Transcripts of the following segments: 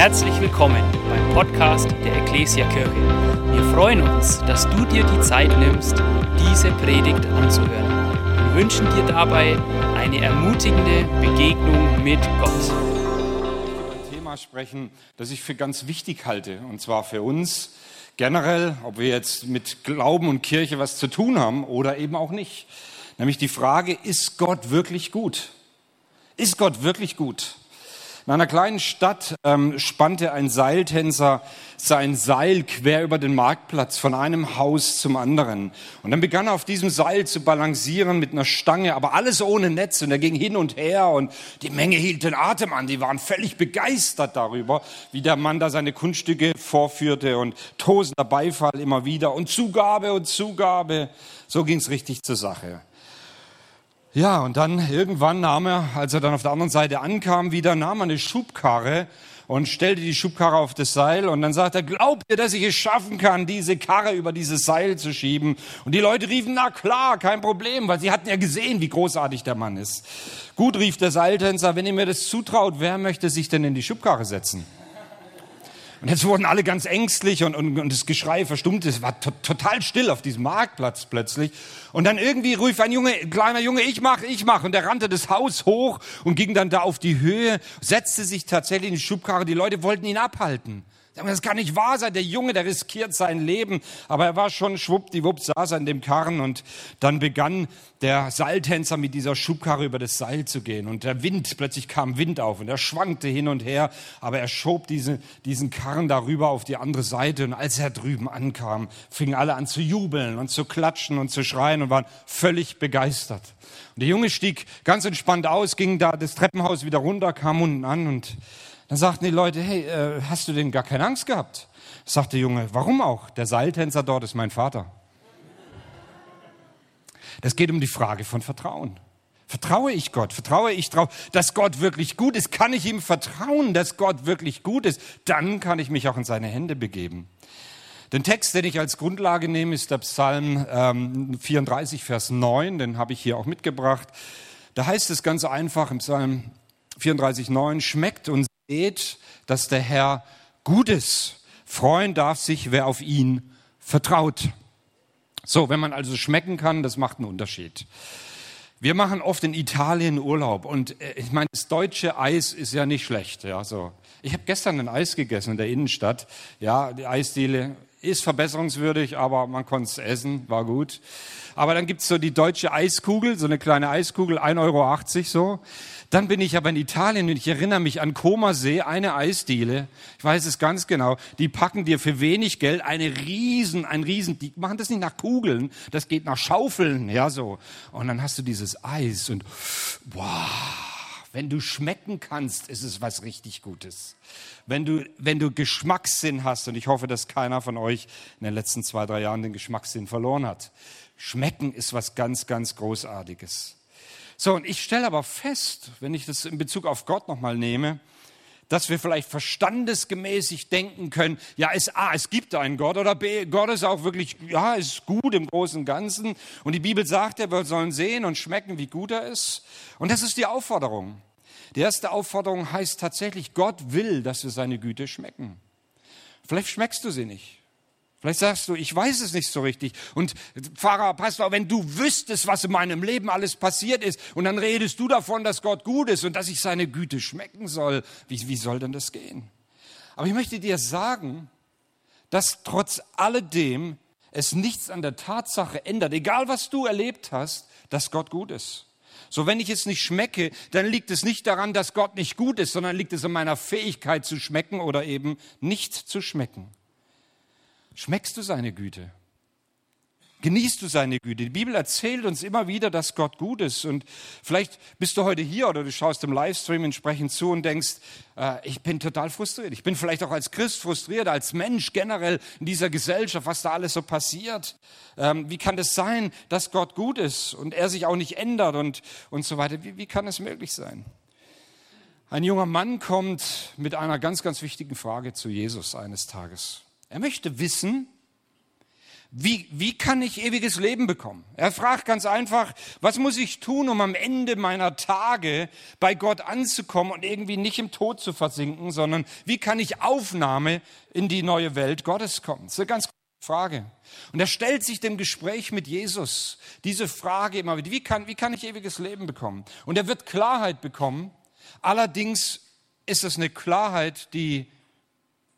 Herzlich willkommen beim Podcast der Ecclesia Kirche. Wir freuen uns, dass du dir die Zeit nimmst, diese Predigt anzuhören. Wir wünschen dir dabei eine ermutigende Begegnung mit Gott. Ich über ein Thema sprechen, das ich für ganz wichtig halte, und zwar für uns generell, ob wir jetzt mit Glauben und Kirche was zu tun haben oder eben auch nicht. Nämlich die Frage, ist Gott wirklich gut? Ist Gott wirklich gut? In einer kleinen Stadt ähm, spannte ein Seiltänzer sein Seil quer über den Marktplatz von einem Haus zum anderen. Und dann begann er auf diesem Seil zu balancieren mit einer Stange, aber alles ohne Netz. Und er ging hin und her und die Menge hielt den Atem an. Die waren völlig begeistert darüber, wie der Mann da seine Kunststücke vorführte und tosender Beifall immer wieder und Zugabe und Zugabe. So ging's richtig zur Sache. Ja, und dann irgendwann nahm er, als er dann auf der anderen Seite ankam, wieder nahm er eine Schubkarre und stellte die Schubkarre auf das Seil und dann sagt er, glaubt ihr, dass ich es schaffen kann, diese Karre über dieses Seil zu schieben? Und die Leute riefen, na klar, kein Problem, weil sie hatten ja gesehen, wie großartig der Mann ist. Gut, rief der Seiltänzer, wenn ihr mir das zutraut, wer möchte sich denn in die Schubkarre setzen? Und jetzt wurden alle ganz ängstlich und, und, und das Geschrei verstummte. Es war to total still auf diesem Marktplatz plötzlich. Und dann irgendwie rief ein Junge, kleiner Junge, ich mach, ich mach. Und der rannte das Haus hoch und ging dann da auf die Höhe, setzte sich tatsächlich in die Schubkarre. Die Leute wollten ihn abhalten. Das kann nicht wahr sein. Der Junge, der riskiert sein Leben. Aber er war schon schwuppdiwupp, saß er in dem Karren und dann begann der Seiltänzer mit dieser Schubkarre über das Seil zu gehen. Und der Wind, plötzlich kam Wind auf und er schwankte hin und her. Aber er schob diese, diesen Karren darüber auf die andere Seite. Und als er drüben ankam, fingen alle an zu jubeln und zu klatschen und zu schreien und waren völlig begeistert. Und der Junge stieg ganz entspannt aus, ging da das Treppenhaus wieder runter, kam unten an und dann sagten die Leute, hey, äh, hast du denn gar keine Angst gehabt? Sagt der Junge, warum auch? Der Seiltänzer dort ist mein Vater. Das geht um die Frage von Vertrauen. Vertraue ich Gott? Vertraue ich darauf, dass Gott wirklich gut ist? Kann ich ihm vertrauen, dass Gott wirklich gut ist? Dann kann ich mich auch in seine Hände begeben. Den Text, den ich als Grundlage nehme, ist der Psalm ähm, 34, Vers 9. Den habe ich hier auch mitgebracht. Da heißt es ganz einfach im Psalm 34, 9, schmeckt und seht, dass der Herr gut ist. Freuen darf sich, wer auf ihn vertraut. So, wenn man also schmecken kann, das macht einen Unterschied. Wir machen oft in Italien Urlaub und äh, ich meine, das deutsche Eis ist ja nicht schlecht. Ja, so. Ich habe gestern ein Eis gegessen in der Innenstadt. Ja, die Eisdiele ist verbesserungswürdig, aber man konnte es essen, war gut. Aber dann gibt's so die deutsche Eiskugel, so eine kleine Eiskugel, 1,80 Euro so. Dann bin ich aber in Italien und ich erinnere mich an Comasee, eine Eisdiele. Ich weiß es ganz genau. Die packen dir für wenig Geld eine riesen, ein riesen, die machen das nicht nach Kugeln, das geht nach Schaufeln, ja so. Und dann hast du dieses Eis und wow. Wenn du schmecken kannst, ist es was richtig Gutes. Wenn du, wenn du Geschmackssinn hast, und ich hoffe, dass keiner von euch in den letzten zwei, drei Jahren den Geschmackssinn verloren hat. Schmecken ist was ganz, ganz Großartiges. So, und ich stelle aber fest, wenn ich das in Bezug auf Gott nochmal nehme, dass wir vielleicht verstandesgemäßig denken können, ja, es, A, es gibt einen Gott oder B, Gott ist auch wirklich, ja, ist gut im Großen und Ganzen. Und die Bibel sagt wir sollen sehen und schmecken, wie gut er ist. Und das ist die Aufforderung. Die erste Aufforderung heißt tatsächlich, Gott will, dass wir seine Güte schmecken. Vielleicht schmeckst du sie nicht. Vielleicht sagst du, ich weiß es nicht so richtig. Und Pfarrer, Pastor, wenn du wüsstest, was in meinem Leben alles passiert ist, und dann redest du davon, dass Gott gut ist und dass ich seine Güte schmecken soll, wie, wie soll denn das gehen? Aber ich möchte dir sagen, dass trotz alledem es nichts an der Tatsache ändert, egal was du erlebt hast, dass Gott gut ist. So, wenn ich es nicht schmecke, dann liegt es nicht daran, dass Gott nicht gut ist, sondern liegt es an meiner Fähigkeit zu schmecken oder eben nicht zu schmecken. Schmeckst du seine Güte? Genießt du seine Güte? Die Bibel erzählt uns immer wieder, dass Gott gut ist. Und vielleicht bist du heute hier oder du schaust im Livestream entsprechend zu und denkst, äh, ich bin total frustriert. Ich bin vielleicht auch als Christ frustriert, als Mensch generell in dieser Gesellschaft, was da alles so passiert. Ähm, wie kann das sein, dass Gott gut ist und er sich auch nicht ändert und, und so weiter? Wie, wie kann es möglich sein? Ein junger Mann kommt mit einer ganz, ganz wichtigen Frage zu Jesus eines Tages. Er möchte wissen, Wie, wie kann ich ewiges Leben bekommen? Er fragt ganz einfach, was muss ich tun, um am Ende meiner Tage bei Gott anzukommen und irgendwie nicht im Tod zu versinken, sondern wie kann ich Aufnahme in die neue Welt Gottes kommen? Das ist eine ganz Frage. Und er stellt sich dem Gespräch mit Jesus diese Frage immer wieder, wie kann, wie kann ich ewiges Leben bekommen? Und er wird Klarheit bekommen. Allerdings ist es eine Klarheit, die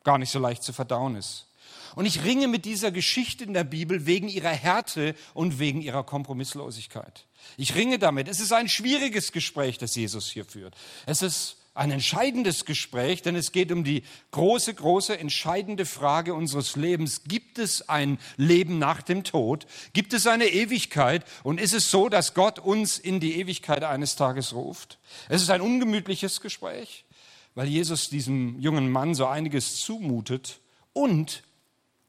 gar nicht so leicht zu verdauen ist. Und ich ringe mit dieser Geschichte in der Bibel wegen ihrer Härte und wegen ihrer Kompromisslosigkeit. Ich ringe damit. Es ist ein schwieriges Gespräch, das Jesus hier führt. Es ist ein entscheidendes Gespräch, denn es geht um die große, große, entscheidende Frage unseres Lebens. Gibt es ein Leben nach dem Tod? Gibt es eine Ewigkeit? Und ist es so, dass Gott uns in die Ewigkeit eines Tages ruft? Es ist ein ungemütliches Gespräch, weil Jesus diesem jungen Mann so einiges zumutet und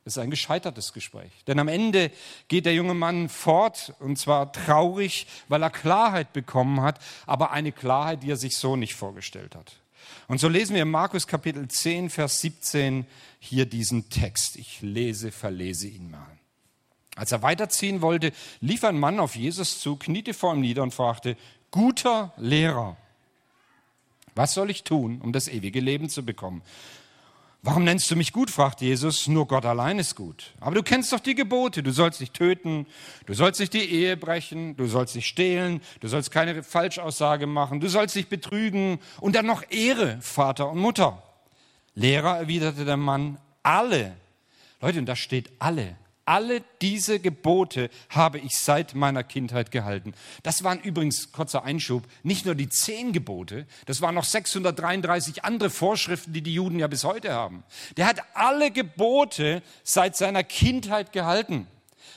es ist ein gescheitertes Gespräch. Denn am Ende geht der junge Mann fort und zwar traurig, weil er Klarheit bekommen hat, aber eine Klarheit, die er sich so nicht vorgestellt hat. Und so lesen wir in Markus Kapitel 10, Vers 17 hier diesen Text. Ich lese, verlese ihn mal. Als er weiterziehen wollte, lief ein Mann auf Jesus zu, kniete vor ihm nieder und fragte, guter Lehrer, was soll ich tun, um das ewige Leben zu bekommen? Warum nennst du mich gut? fragt Jesus. Nur Gott allein ist gut. Aber du kennst doch die Gebote. Du sollst nicht töten, du sollst nicht die Ehe brechen, du sollst nicht stehlen, du sollst keine Falschaussage machen, du sollst nicht betrügen und dann noch Ehre Vater und Mutter. Lehrer, erwiderte der Mann, alle. Leute, und da steht alle. Alle diese Gebote habe ich seit meiner Kindheit gehalten. Das waren übrigens, kurzer Einschub, nicht nur die zehn Gebote, das waren noch 633 andere Vorschriften, die die Juden ja bis heute haben. Der hat alle Gebote seit seiner Kindheit gehalten.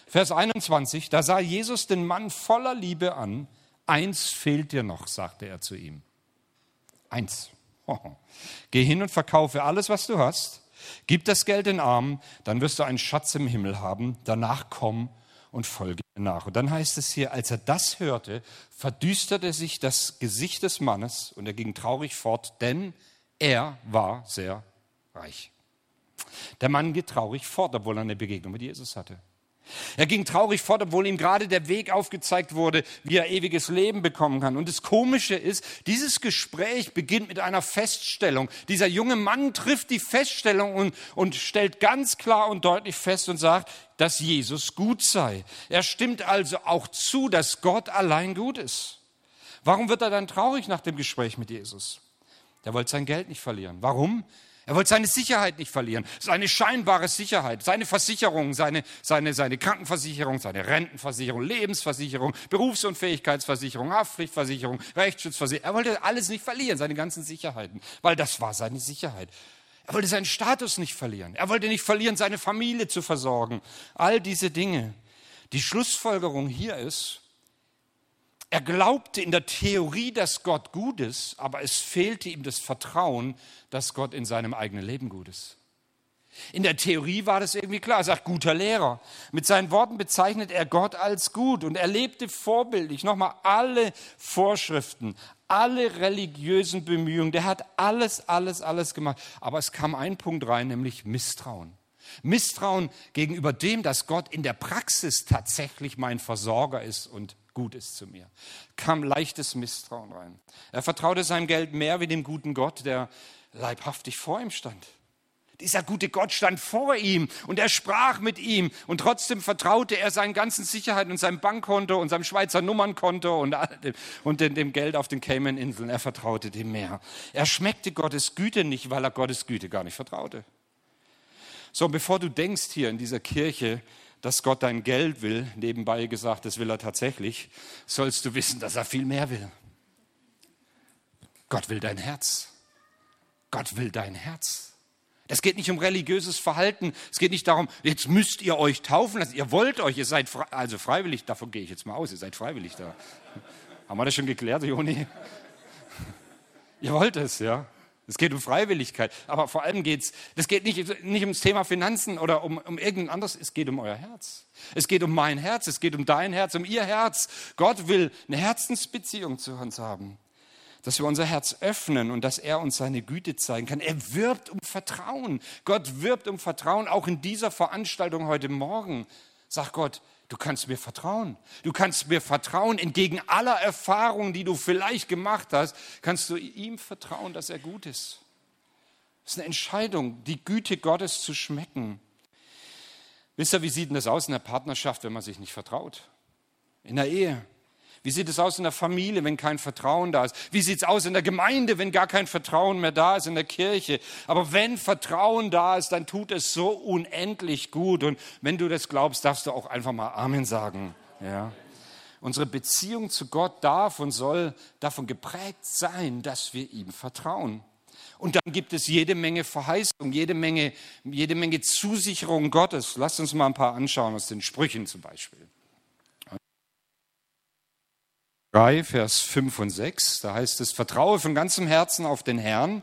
Vers 21, da sah Jesus den Mann voller Liebe an. Eins fehlt dir noch, sagte er zu ihm. Eins. Geh hin und verkaufe alles, was du hast Gib das Geld den Armen, dann wirst du einen Schatz im Himmel haben. Danach komm und folge mir nach. Und dann heißt es hier, als er das hörte, verdüsterte sich das Gesicht des Mannes und er ging traurig fort, denn er war sehr reich. Der Mann geht traurig fort, obwohl er eine Begegnung mit Jesus hatte. Er ging traurig fort, obwohl ihm gerade der Weg aufgezeigt wurde, wie er ewiges Leben bekommen kann. Und das Komische ist, dieses Gespräch beginnt mit einer Feststellung. Dieser junge Mann trifft die Feststellung und, und stellt ganz klar und deutlich fest und sagt, dass Jesus gut sei. Er stimmt also auch zu, dass Gott allein gut ist. Warum wird er dann traurig nach dem Gespräch mit Jesus? Er wollte sein Geld nicht verlieren. Warum? Er wollte seine Sicherheit nicht verlieren, seine scheinbare Sicherheit, seine Versicherung, seine, seine, seine Krankenversicherung, seine Rentenversicherung, Lebensversicherung, Berufsunfähigkeitsversicherung, Haftpflichtversicherung, Rechtsschutzversicherung. Er wollte alles nicht verlieren, seine ganzen Sicherheiten, weil das war seine Sicherheit. Er wollte seinen Status nicht verlieren. Er wollte nicht verlieren, seine Familie zu versorgen. All diese Dinge. Die Schlussfolgerung hier ist, er glaubte in der Theorie, dass Gott gut ist, aber es fehlte ihm das Vertrauen, dass Gott in seinem eigenen Leben gut ist. In der Theorie war das irgendwie klar. Er sagt, guter Lehrer. Mit seinen Worten bezeichnet er Gott als gut und er lebte vorbildlich. Nochmal alle Vorschriften, alle religiösen Bemühungen. Der hat alles, alles, alles gemacht. Aber es kam ein Punkt rein, nämlich Misstrauen. Misstrauen gegenüber dem, dass Gott in der Praxis tatsächlich mein Versorger ist und gut ist zu mir. Kam leichtes Misstrauen rein. Er vertraute seinem Geld mehr wie dem guten Gott, der leibhaftig vor ihm stand. Dieser gute Gott stand vor ihm und er sprach mit ihm und trotzdem vertraute er seinen ganzen Sicherheiten und seinem Bankkonto und seinem Schweizer Nummernkonto und, und dem Geld auf den Cayman-Inseln. Er vertraute dem mehr. Er schmeckte Gottes Güte nicht, weil er Gottes Güte gar nicht vertraute. So, bevor du denkst hier in dieser Kirche, dass Gott dein Geld will, nebenbei gesagt, das will er tatsächlich, sollst du wissen, dass er viel mehr will. Gott will dein Herz. Gott will dein Herz. Es geht nicht um religiöses Verhalten. Es geht nicht darum, jetzt müsst ihr euch taufen lassen. Ihr wollt euch, ihr seid frei, also freiwillig, davon gehe ich jetzt mal aus, ihr seid freiwillig da. Haben wir das schon geklärt, Joni? Ihr wollt es, ja. Es geht um Freiwilligkeit. Aber vor allem geht es, das geht nicht, nicht ums Thema Finanzen oder um, um irgendein anderes, es geht um euer Herz. Es geht um mein Herz, es geht um dein Herz, um ihr Herz. Gott will eine Herzensbeziehung zu uns haben. Dass wir unser Herz öffnen und dass er uns seine Güte zeigen kann. Er wirbt um Vertrauen. Gott wirbt um Vertrauen, auch in dieser Veranstaltung heute Morgen. Sag Gott, du kannst mir vertrauen. Du kannst mir vertrauen. Entgegen aller Erfahrungen, die du vielleicht gemacht hast, kannst du ihm vertrauen, dass er gut ist. Es ist eine Entscheidung, die Güte Gottes zu schmecken. Wisst ihr, wie sieht denn das aus in der Partnerschaft, wenn man sich nicht vertraut? In der Ehe. Wie sieht es aus in der Familie, wenn kein Vertrauen da ist? Wie sieht es aus in der Gemeinde, wenn gar kein Vertrauen mehr da ist in der Kirche? Aber wenn Vertrauen da ist, dann tut es so unendlich gut. Und wenn du das glaubst, darfst du auch einfach mal Amen sagen. Ja. Unsere Beziehung zu Gott darf und soll davon geprägt sein, dass wir ihm vertrauen. Und dann gibt es jede Menge Verheißung, jede Menge, jede Menge Zusicherung Gottes. Lasst uns mal ein paar anschauen aus den Sprüchen zum Beispiel. 3, Vers 5 und 6, da heißt es, vertraue von ganzem Herzen auf den Herrn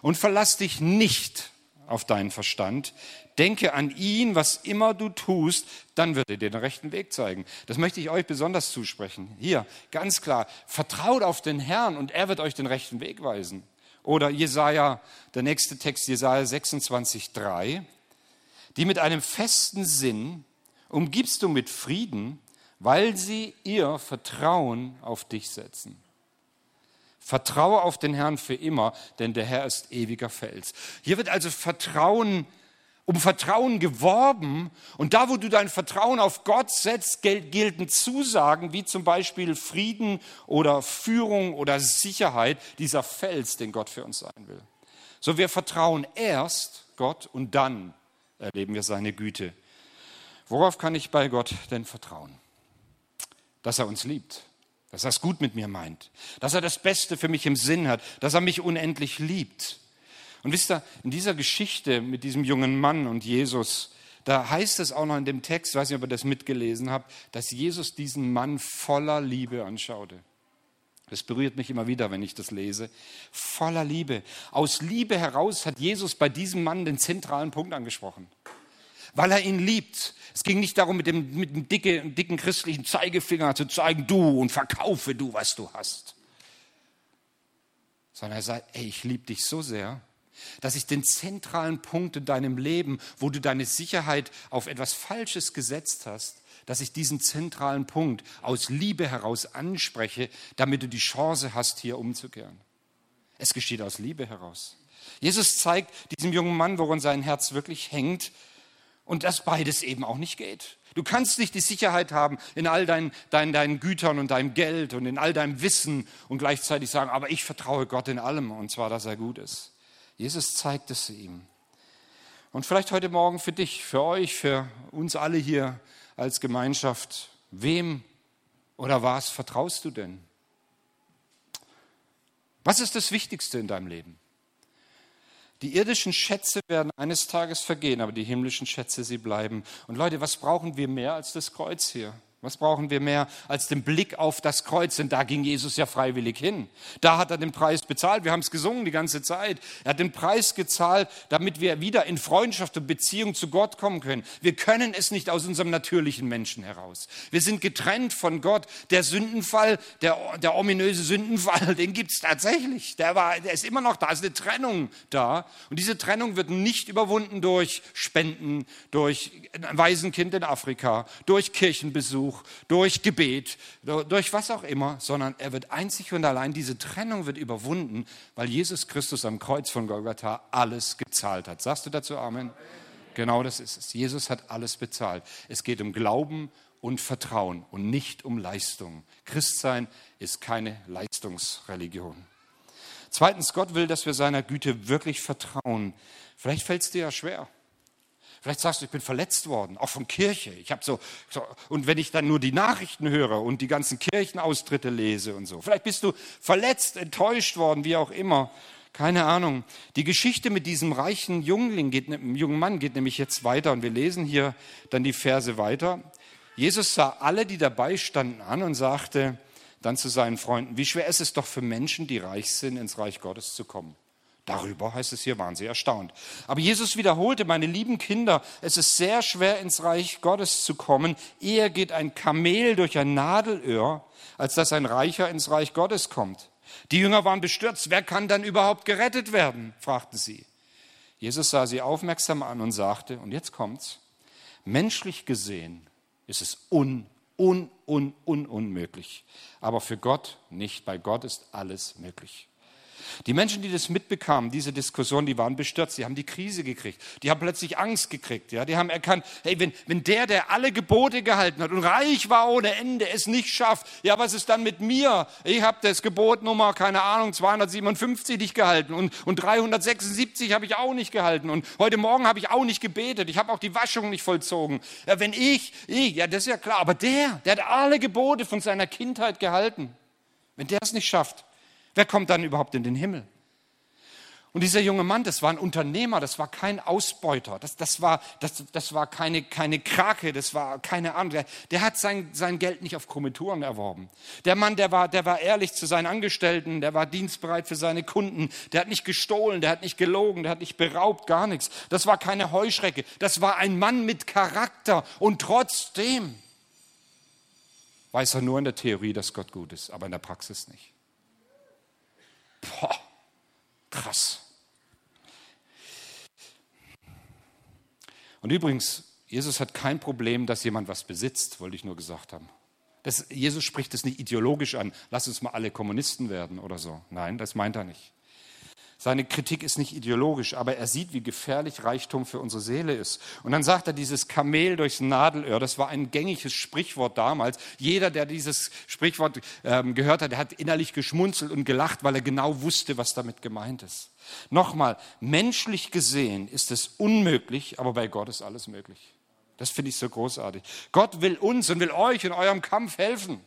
und verlass dich nicht auf deinen Verstand. Denke an ihn, was immer du tust, dann wird er dir den rechten Weg zeigen. Das möchte ich euch besonders zusprechen. Hier, ganz klar, vertraut auf den Herrn und er wird euch den rechten Weg weisen. Oder Jesaja, der nächste Text, Jesaja 26, 3. Die mit einem festen Sinn umgibst du mit Frieden, weil sie ihr Vertrauen auf dich setzen. Vertraue auf den Herrn für immer, denn der Herr ist ewiger Fels. Hier wird also Vertrauen um Vertrauen geworben. Und da, wo du dein Vertrauen auf Gott setzt, gelten Zusagen wie zum Beispiel Frieden oder Führung oder Sicherheit, dieser Fels, den Gott für uns sein will. So wir vertrauen erst Gott und dann erleben wir seine Güte. Worauf kann ich bei Gott denn vertrauen? Dass er uns liebt, dass er es gut mit mir meint, dass er das Beste für mich im Sinn hat, dass er mich unendlich liebt. Und wisst ihr, in dieser Geschichte mit diesem jungen Mann und Jesus, da heißt es auch noch in dem Text, weiß nicht, ob ihr das mitgelesen habt, dass Jesus diesen Mann voller Liebe anschaute. Das berührt mich immer wieder, wenn ich das lese. Voller Liebe. Aus Liebe heraus hat Jesus bei diesem Mann den zentralen Punkt angesprochen weil er ihn liebt. Es ging nicht darum, mit dem, mit dem dicken, dicken christlichen Zeigefinger zu zeigen, du und verkaufe du, was du hast. Sondern er sagt, ey, ich liebe dich so sehr, dass ich den zentralen Punkt in deinem Leben, wo du deine Sicherheit auf etwas Falsches gesetzt hast, dass ich diesen zentralen Punkt aus Liebe heraus anspreche, damit du die Chance hast, hier umzukehren. Es geschieht aus Liebe heraus. Jesus zeigt diesem jungen Mann, woran sein Herz wirklich hängt, und dass beides eben auch nicht geht. Du kannst nicht die Sicherheit haben in all deinen, deinen, deinen Gütern und deinem Geld und in all deinem Wissen und gleichzeitig sagen, aber ich vertraue Gott in allem und zwar, dass er gut ist. Jesus zeigt es ihm. Und vielleicht heute Morgen für dich, für euch, für uns alle hier als Gemeinschaft, wem oder was vertraust du denn? Was ist das Wichtigste in deinem Leben? Die irdischen Schätze werden eines Tages vergehen, aber die himmlischen Schätze, sie bleiben. Und Leute, was brauchen wir mehr als das Kreuz hier? Was brauchen wir mehr als den Blick auf das Kreuz? Denn da ging Jesus ja freiwillig hin. Da hat er den Preis bezahlt. Wir haben es gesungen die ganze Zeit. Er hat den Preis gezahlt, damit wir wieder in Freundschaft und Beziehung zu Gott kommen können. Wir können es nicht aus unserem natürlichen Menschen heraus. Wir sind getrennt von Gott. Der Sündenfall, der, der ominöse Sündenfall, den gibt es tatsächlich. Der, war, der ist immer noch da. Es ist eine Trennung da. Und diese Trennung wird nicht überwunden durch Spenden, durch ein Waisenkind in Afrika, durch Kirchenbesuch Buch, durch Gebet, durch was auch immer, sondern er wird einzig und allein, diese Trennung wird überwunden, weil Jesus Christus am Kreuz von Golgatha alles gezahlt hat. Sagst du dazu Amen? Genau das ist es. Jesus hat alles bezahlt. Es geht um Glauben und Vertrauen und nicht um Leistung. Christsein ist keine Leistungsreligion. Zweitens, Gott will, dass wir seiner Güte wirklich vertrauen. Vielleicht fällt es dir ja schwer. Vielleicht sagst du, ich bin verletzt worden, auch von Kirche. Ich habe so, so, und wenn ich dann nur die Nachrichten höre und die ganzen Kirchenaustritte lese und so. Vielleicht bist du verletzt, enttäuscht worden, wie auch immer. Keine Ahnung. Die Geschichte mit diesem reichen Jüngling geht, jungen Mann geht nämlich jetzt weiter und wir lesen hier dann die Verse weiter. Jesus sah alle, die dabei standen, an und sagte dann zu seinen Freunden, wie schwer ist es doch für Menschen, die reich sind, ins Reich Gottes zu kommen. Darüber heißt es hier, waren sie erstaunt. Aber Jesus wiederholte, meine lieben Kinder, es ist sehr schwer ins Reich Gottes zu kommen. Eher geht ein Kamel durch ein Nadelöhr, als dass ein Reicher ins Reich Gottes kommt. Die Jünger waren bestürzt. Wer kann dann überhaupt gerettet werden? fragten sie. Jesus sah sie aufmerksam an und sagte, und jetzt kommt's, menschlich gesehen ist es un, un, un, un, unmöglich. Aber für Gott nicht. Bei Gott ist alles möglich. Die Menschen, die das mitbekamen, diese Diskussion, die waren bestürzt, die haben die Krise gekriegt, die haben plötzlich Angst gekriegt, ja, die haben erkannt, hey, wenn, wenn der, der alle Gebote gehalten hat und reich war ohne Ende, es nicht schafft, ja, was ist dann mit mir? Ich habe das Gebot Nummer, keine Ahnung, 257 nicht gehalten und, und 376 habe ich auch nicht gehalten und heute Morgen habe ich auch nicht gebetet, ich habe auch die Waschung nicht vollzogen. Ja, wenn ich, ich, ja, das ist ja klar, aber der, der hat alle Gebote von seiner Kindheit gehalten, wenn der es nicht schafft, Wer kommt dann überhaupt in den Himmel? Und dieser junge Mann, das war ein Unternehmer, das war kein Ausbeuter, das, das, war, das, das war keine, keine Krake, das war keine andere. Der hat sein, sein Geld nicht auf Kommentouren erworben. Der Mann, der war, der war ehrlich zu seinen Angestellten, der war dienstbereit für seine Kunden, der hat nicht gestohlen, der hat nicht gelogen, der hat nicht beraubt, gar nichts. Das war keine Heuschrecke, das war ein Mann mit Charakter und trotzdem weiß er nur in der Theorie, dass Gott gut ist, aber in der Praxis nicht. Boah, krass. Und übrigens, Jesus hat kein Problem, dass jemand was besitzt, wollte ich nur gesagt haben. Das, Jesus spricht es nicht ideologisch an, lass uns mal alle Kommunisten werden oder so. Nein, das meint er nicht. Seine Kritik ist nicht ideologisch, aber er sieht, wie gefährlich Reichtum für unsere Seele ist. Und dann sagt er, dieses Kamel durchs Nadelöhr, das war ein gängiges Sprichwort damals. Jeder, der dieses Sprichwort ähm, gehört hat, der hat innerlich geschmunzelt und gelacht, weil er genau wusste, was damit gemeint ist. Nochmal, menschlich gesehen ist es unmöglich, aber bei Gott ist alles möglich. Das finde ich so großartig. Gott will uns und will euch in eurem Kampf helfen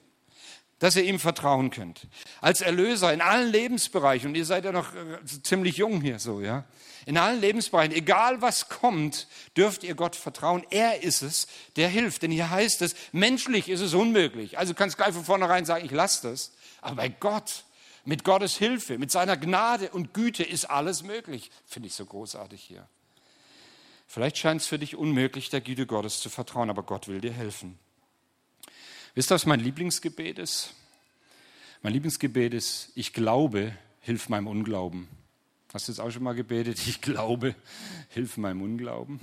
dass ihr ihm vertrauen könnt. Als Erlöser in allen Lebensbereichen, und ihr seid ja noch äh, ziemlich jung hier so, ja. In allen Lebensbereichen, egal was kommt, dürft ihr Gott vertrauen. Er ist es, der hilft. Denn hier heißt es, menschlich ist es unmöglich. Also kannst gleich von vornherein sagen, ich lasse das. Aber bei Gott, mit Gottes Hilfe, mit seiner Gnade und Güte ist alles möglich. Finde ich so großartig hier. Vielleicht scheint es für dich unmöglich, der Güte Gottes zu vertrauen, aber Gott will dir helfen. Wisst ihr, was mein Lieblingsgebet ist? Mein Lieblingsgebet ist, ich glaube, hilf meinem Unglauben. Hast du das auch schon mal gebetet? Ich glaube, hilf meinem Unglauben.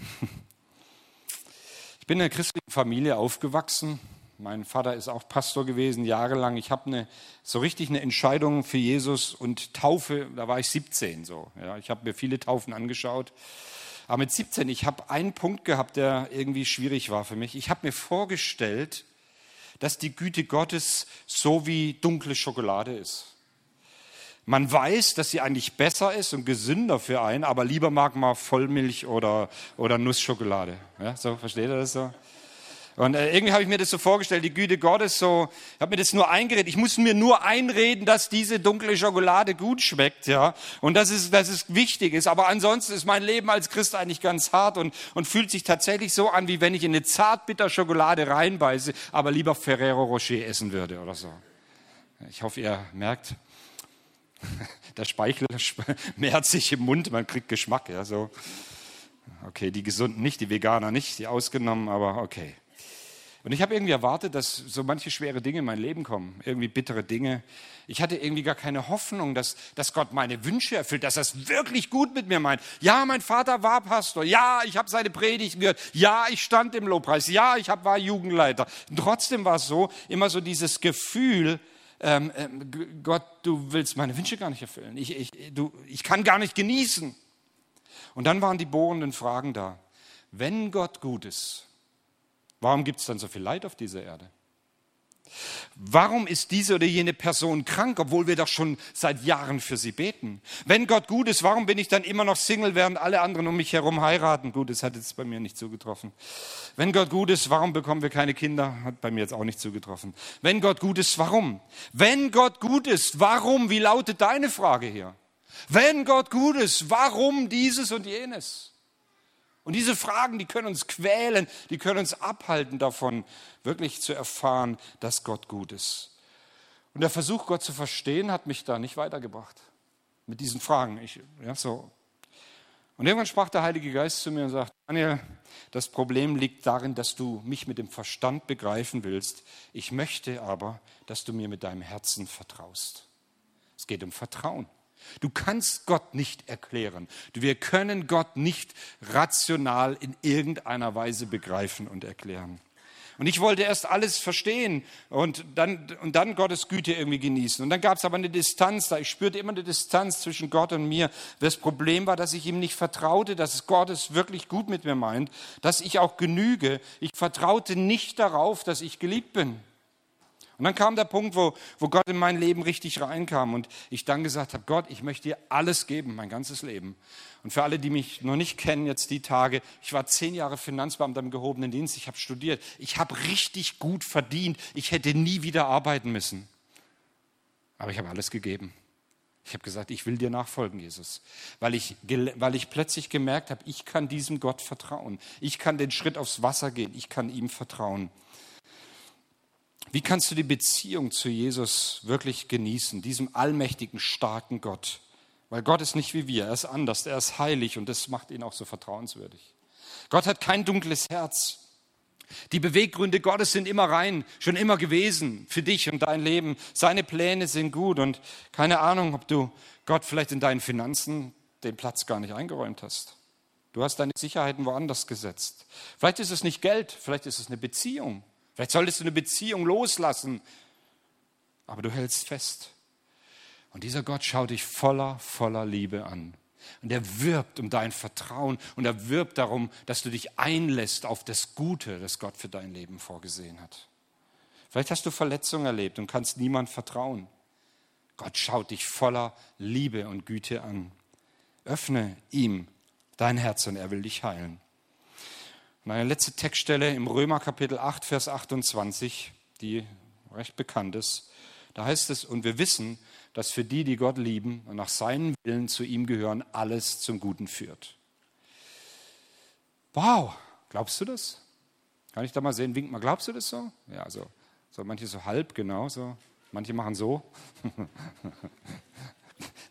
Ich bin in einer christlichen Familie aufgewachsen. Mein Vater ist auch Pastor gewesen, jahrelang. Ich habe eine, so richtig eine Entscheidung für Jesus und Taufe, da war ich 17 so. Ja, ich habe mir viele Taufen angeschaut. Aber mit 17, ich habe einen Punkt gehabt, der irgendwie schwierig war für mich. Ich habe mir vorgestellt, dass die Güte Gottes so wie dunkle Schokolade ist. Man weiß, dass sie eigentlich besser ist und gesünder für einen, aber lieber mag man Vollmilch oder, oder Nussschokolade. Ja, so, versteht ihr das so? Und äh, irgendwie habe ich mir das so vorgestellt, die Güte Gottes so, ich habe mir das nur eingeredet. Ich muss mir nur einreden, dass diese dunkle Schokolade gut schmeckt, ja. Und dass es, dass es wichtig ist. Aber ansonsten ist mein Leben als Christ eigentlich ganz hart und, und fühlt sich tatsächlich so an, wie wenn ich in eine zartbitter Schokolade reinbeiße, aber lieber Ferrero Rocher essen würde oder so. Ich hoffe, ihr merkt, der Speichel mehrt sich im Mund, man kriegt Geschmack, ja, so. Okay, die Gesunden nicht, die Veganer nicht, die ausgenommen, aber okay. Und ich habe irgendwie erwartet, dass so manche schwere Dinge in mein Leben kommen, irgendwie bittere Dinge. Ich hatte irgendwie gar keine Hoffnung, dass, dass Gott meine Wünsche erfüllt, dass er es wirklich gut mit mir meint. Ja, mein Vater war Pastor. Ja, ich habe seine Predigt gehört. Ja, ich stand im Lobpreis. Ja, ich hab, war Jugendleiter. Und trotzdem war es so, immer so dieses Gefühl, ähm, ähm, Gott, du willst meine Wünsche gar nicht erfüllen. Ich, ich, du, ich kann gar nicht genießen. Und dann waren die bohrenden Fragen da. Wenn Gott gut ist, Warum gibt es dann so viel Leid auf dieser Erde? Warum ist diese oder jene Person krank, obwohl wir doch schon seit Jahren für sie beten? Wenn Gott gut ist, warum bin ich dann immer noch Single, während alle anderen um mich herum heiraten? Gut, das hat jetzt bei mir nicht zugetroffen. Wenn Gott gut ist, warum bekommen wir keine Kinder? Hat bei mir jetzt auch nicht zugetroffen. Wenn Gott gut ist, warum? Wenn Gott gut ist, warum? Wie lautet deine Frage hier? Wenn Gott gut ist, warum dieses und jenes? Und diese Fragen, die können uns quälen, die können uns abhalten davon, wirklich zu erfahren, dass Gott gut ist. Und der Versuch, Gott zu verstehen, hat mich da nicht weitergebracht. Mit diesen Fragen. Ich, ja, so. Und irgendwann sprach der Heilige Geist zu mir und sagte, Daniel, das Problem liegt darin, dass du mich mit dem Verstand begreifen willst. Ich möchte aber, dass du mir mit deinem Herzen vertraust. Es geht um Vertrauen. Du kannst Gott nicht erklären. Wir können Gott nicht rational in irgendeiner Weise begreifen und erklären. Und ich wollte erst alles verstehen und dann, und dann Gottes Güte irgendwie genießen. Und dann gab es aber eine Distanz da. Ich spürte immer eine Distanz zwischen Gott und mir. Das Problem war, dass ich ihm nicht vertraute, dass Gott es wirklich gut mit mir meint, dass ich auch genüge. Ich vertraute nicht darauf, dass ich geliebt bin. Und dann kam der Punkt, wo, wo Gott in mein Leben richtig reinkam und ich dann gesagt habe, Gott, ich möchte dir alles geben, mein ganzes Leben. Und für alle, die mich noch nicht kennen, jetzt die Tage, ich war zehn Jahre Finanzbeamter im gehobenen Dienst, ich habe studiert, ich habe richtig gut verdient, ich hätte nie wieder arbeiten müssen. Aber ich habe alles gegeben. Ich habe gesagt, ich will dir nachfolgen, Jesus, weil ich, weil ich plötzlich gemerkt habe, ich kann diesem Gott vertrauen. Ich kann den Schritt aufs Wasser gehen, ich kann ihm vertrauen. Wie kannst du die Beziehung zu Jesus wirklich genießen, diesem allmächtigen, starken Gott? Weil Gott ist nicht wie wir, er ist anders, er ist heilig und das macht ihn auch so vertrauenswürdig. Gott hat kein dunkles Herz. Die Beweggründe Gottes sind immer rein, schon immer gewesen für dich und dein Leben. Seine Pläne sind gut und keine Ahnung, ob du Gott vielleicht in deinen Finanzen den Platz gar nicht eingeräumt hast. Du hast deine Sicherheiten woanders gesetzt. Vielleicht ist es nicht Geld, vielleicht ist es eine Beziehung. Vielleicht solltest du eine Beziehung loslassen, aber du hältst fest. Und dieser Gott schaut dich voller, voller Liebe an. Und er wirbt um dein Vertrauen und er wirbt darum, dass du dich einlässt auf das Gute, das Gott für dein Leben vorgesehen hat. Vielleicht hast du Verletzungen erlebt und kannst niemand vertrauen. Gott schaut dich voller Liebe und Güte an. Öffne ihm dein Herz und er will dich heilen. Meine letzte Textstelle im Römer Kapitel 8, Vers 28, die recht bekannt ist. Da heißt es, und wir wissen, dass für die, die Gott lieben und nach seinem Willen zu ihm gehören, alles zum Guten führt. Wow, glaubst du das? Kann ich da mal sehen? Wink mal, glaubst du das so? Ja, so, so manche so halb, genau, so. Manche machen so.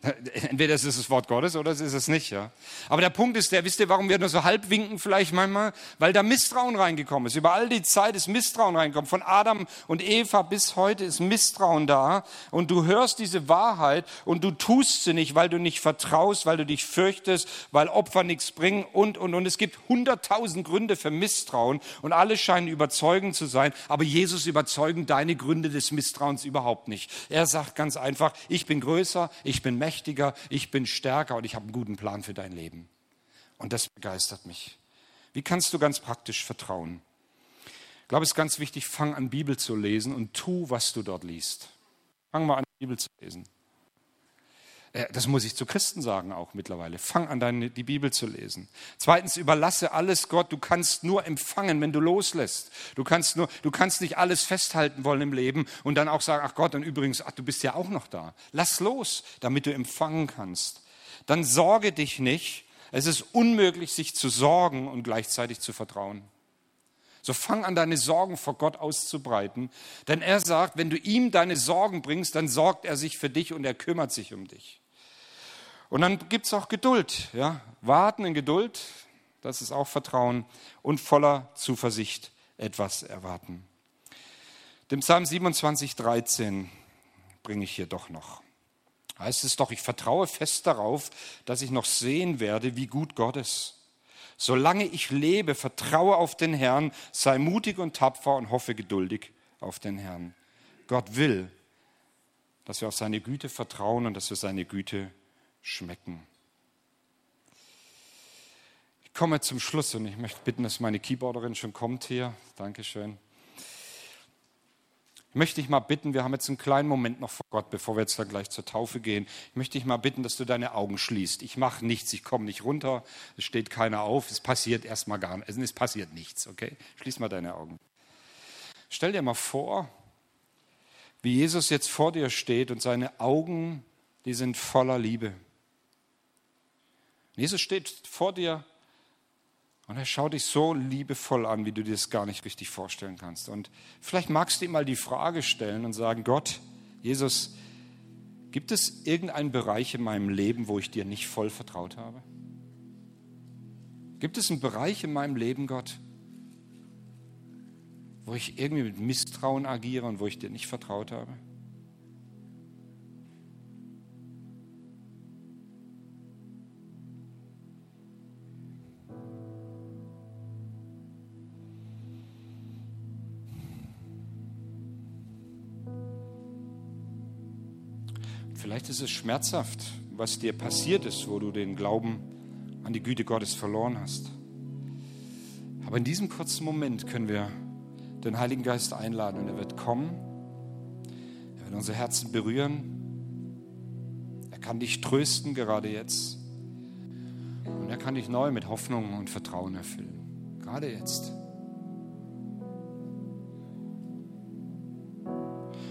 Entweder ist es das Wort Gottes oder es ist es nicht. Ja. Aber der Punkt ist der, wisst ihr, warum wir nur so halb winken vielleicht manchmal? Weil da Misstrauen reingekommen ist. Über all die Zeit ist Misstrauen reingekommen. Von Adam und Eva bis heute ist Misstrauen da. Und du hörst diese Wahrheit und du tust sie nicht, weil du nicht vertraust, weil du dich fürchtest, weil Opfer nichts bringen und, und, und. Es gibt hunderttausend Gründe für Misstrauen und alle scheinen überzeugend zu sein. Aber Jesus überzeugen deine Gründe des Misstrauens überhaupt nicht. Er sagt ganz einfach, ich bin größer, ich bin mächtiger mächtiger, ich bin stärker und ich habe einen guten Plan für dein Leben. Und das begeistert mich. Wie kannst du ganz praktisch vertrauen? Ich glaube, es ist ganz wichtig, fang an, Bibel zu lesen und tu, was du dort liest. Fang mal an, Bibel zu lesen. Äh, das muss ich zu Christen sagen auch mittlerweile. Fang an, deine, die Bibel zu lesen. Zweitens, überlasse alles Gott. Du kannst nur empfangen, wenn du loslässt. Du kannst, nur, du kannst nicht alles festhalten wollen im Leben und dann auch sagen, ach Gott, und übrigens, ach, du bist ja auch noch da. Lass los, damit du empfangen kannst. Dann sorge dich nicht. Es ist unmöglich, sich zu sorgen und gleichzeitig zu vertrauen. So fang an, deine Sorgen vor Gott auszubreiten. Denn er sagt, wenn du ihm deine Sorgen bringst, dann sorgt er sich für dich und er kümmert sich um dich. Und dann gibt es auch Geduld. Ja? Warten in Geduld, das ist auch Vertrauen und voller Zuversicht etwas erwarten. Dem Psalm 27, 13 bringe ich hier doch noch. Heißt es doch, ich vertraue fest darauf, dass ich noch sehen werde, wie gut Gott ist. Solange ich lebe, vertraue auf den Herrn, sei mutig und tapfer und hoffe geduldig auf den Herrn. Gott will, dass wir auf seine Güte vertrauen und dass wir seine Güte schmecken. Ich komme zum Schluss und ich möchte bitten, dass meine Keyboarderin schon kommt hier. Dankeschön. Ich möchte dich mal bitten, wir haben jetzt einen kleinen Moment noch vor Gott, bevor wir jetzt dann gleich zur Taufe gehen. Ich möchte dich mal bitten, dass du deine Augen schließt. Ich mache nichts, ich komme nicht runter, es steht keiner auf, es passiert erstmal gar nichts. Es passiert nichts, okay? Schließ mal deine Augen. Stell dir mal vor, wie Jesus jetzt vor dir steht und seine Augen, die sind voller Liebe. Jesus steht vor dir und er schaut dich so liebevoll an, wie du dir das gar nicht richtig vorstellen kannst. Und vielleicht magst du ihm mal die Frage stellen und sagen, Gott, Jesus, gibt es irgendeinen Bereich in meinem Leben, wo ich dir nicht voll vertraut habe? Gibt es einen Bereich in meinem Leben, Gott, wo ich irgendwie mit Misstrauen agiere und wo ich dir nicht vertraut habe? Vielleicht ist es schmerzhaft, was dir passiert ist, wo du den Glauben an die Güte Gottes verloren hast. Aber in diesem kurzen Moment können wir den Heiligen Geist einladen und er wird kommen, er wird unser Herzen berühren, er kann dich trösten gerade jetzt und er kann dich neu mit Hoffnung und Vertrauen erfüllen, gerade jetzt.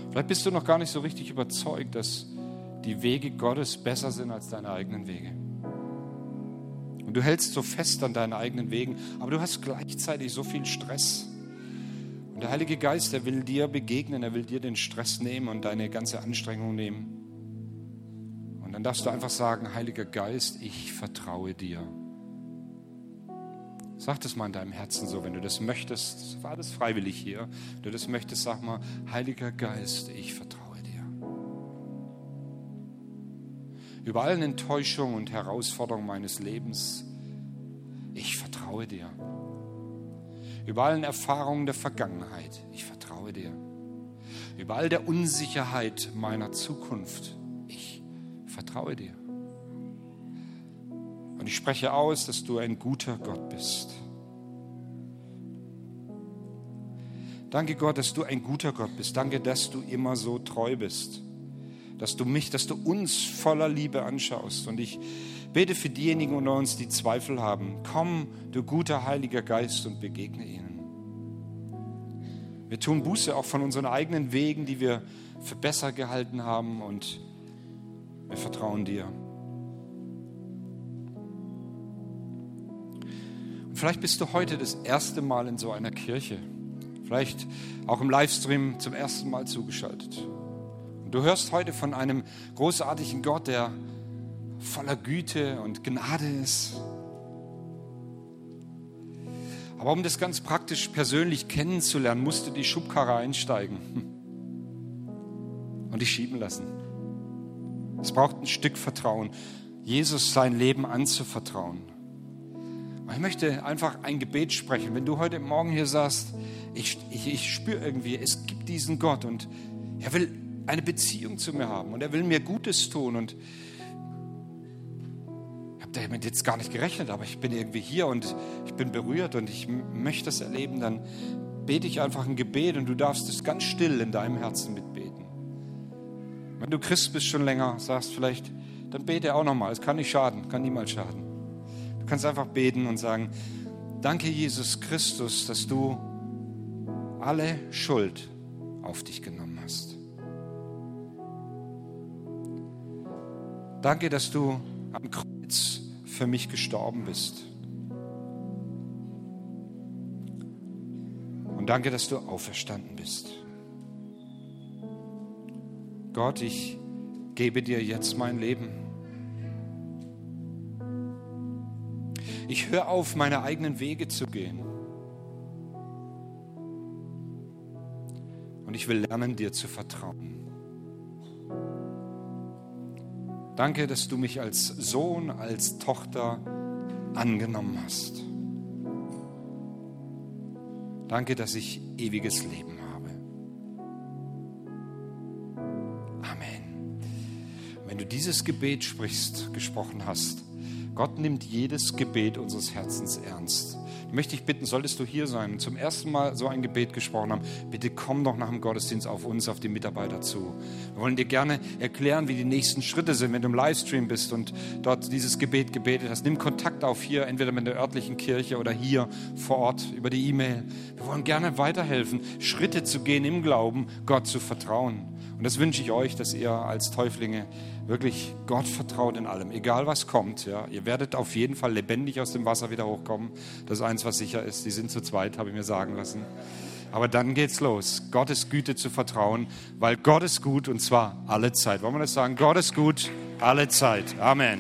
Vielleicht bist du noch gar nicht so richtig überzeugt, dass die Wege Gottes besser sind als deine eigenen Wege. Und du hältst so fest an deinen eigenen Wegen, aber du hast gleichzeitig so viel Stress. Und der Heilige Geist, der will dir begegnen, er will dir den Stress nehmen und deine ganze Anstrengung nehmen. Und dann darfst du einfach sagen, Heiliger Geist, ich vertraue dir. Sag das mal in deinem Herzen so, wenn du das möchtest. War das freiwillig hier? Wenn du das möchtest, sag mal, Heiliger Geist, ich vertraue Über allen Enttäuschungen und Herausforderungen meines Lebens, ich vertraue dir. Über allen Erfahrungen der Vergangenheit, ich vertraue dir. Über all der Unsicherheit meiner Zukunft, ich vertraue dir. Und ich spreche aus, dass du ein guter Gott bist. Danke Gott, dass du ein guter Gott bist. Danke, dass du immer so treu bist. Dass du mich, dass du uns voller Liebe anschaust. Und ich bete für diejenigen unter uns, die Zweifel haben. Komm, du guter Heiliger Geist, und begegne ihnen. Wir tun Buße auch von unseren eigenen Wegen, die wir für besser gehalten haben. Und wir vertrauen dir. Vielleicht bist du heute das erste Mal in so einer Kirche. Vielleicht auch im Livestream zum ersten Mal zugeschaltet. Und du hörst heute von einem großartigen Gott, der voller Güte und Gnade ist. Aber um das ganz praktisch persönlich kennenzulernen, musst du die Schubkarre einsteigen und dich schieben lassen. Es braucht ein Stück Vertrauen, Jesus sein Leben anzuvertrauen. Ich möchte einfach ein Gebet sprechen. Wenn du heute Morgen hier sagst, ich, ich, ich spüre irgendwie, es gibt diesen Gott und er will eine Beziehung zu mir haben und er will mir Gutes tun und ich habe damit jetzt gar nicht gerechnet, aber ich bin irgendwie hier und ich bin berührt und ich möchte das erleben, dann bete ich einfach ein Gebet und du darfst es ganz still in deinem Herzen mitbeten. Wenn du Christ bist schon länger, sagst vielleicht, dann bete auch nochmal. Es kann nicht schaden, kann niemals schaden kannst einfach beten und sagen, danke Jesus Christus, dass du alle Schuld auf dich genommen Danke, dass du am Kreuz für mich gestorben bist. Und danke, dass du auferstanden bist. Gott, ich gebe dir jetzt mein Leben. Ich höre auf, meine eigenen Wege zu gehen. Und ich will lernen, dir zu vertrauen. Danke, dass du mich als Sohn, als Tochter angenommen hast. Danke, dass ich ewiges Leben habe. Amen. Wenn du dieses Gebet sprichst, gesprochen hast, Gott nimmt jedes Gebet unseres Herzens ernst. Ich möchte dich bitten, solltest du hier sein und zum ersten Mal so ein Gebet gesprochen haben, bitte komm doch nach dem Gottesdienst auf uns, auf die Mitarbeiter zu. Wir wollen dir gerne erklären, wie die nächsten Schritte sind, wenn du im Livestream bist und dort dieses Gebet gebetet hast. Nimm Kontakt auf hier, entweder mit der örtlichen Kirche oder hier vor Ort über die E-Mail. Wir wollen gerne weiterhelfen, Schritte zu gehen im Glauben, Gott zu vertrauen. Und das wünsche ich euch, dass ihr als Täuflinge wirklich Gott vertraut in allem, egal was kommt. Ja. Ihr werdet auf jeden Fall lebendig aus dem Wasser wieder hochkommen. Das ist eins, was sicher ist. Die sind zu zweit, habe ich mir sagen lassen. Aber dann geht's los, Gottes Güte zu vertrauen, weil Gott ist gut und zwar alle Zeit. Wollen wir das sagen? Gott ist gut, alle Zeit. Amen.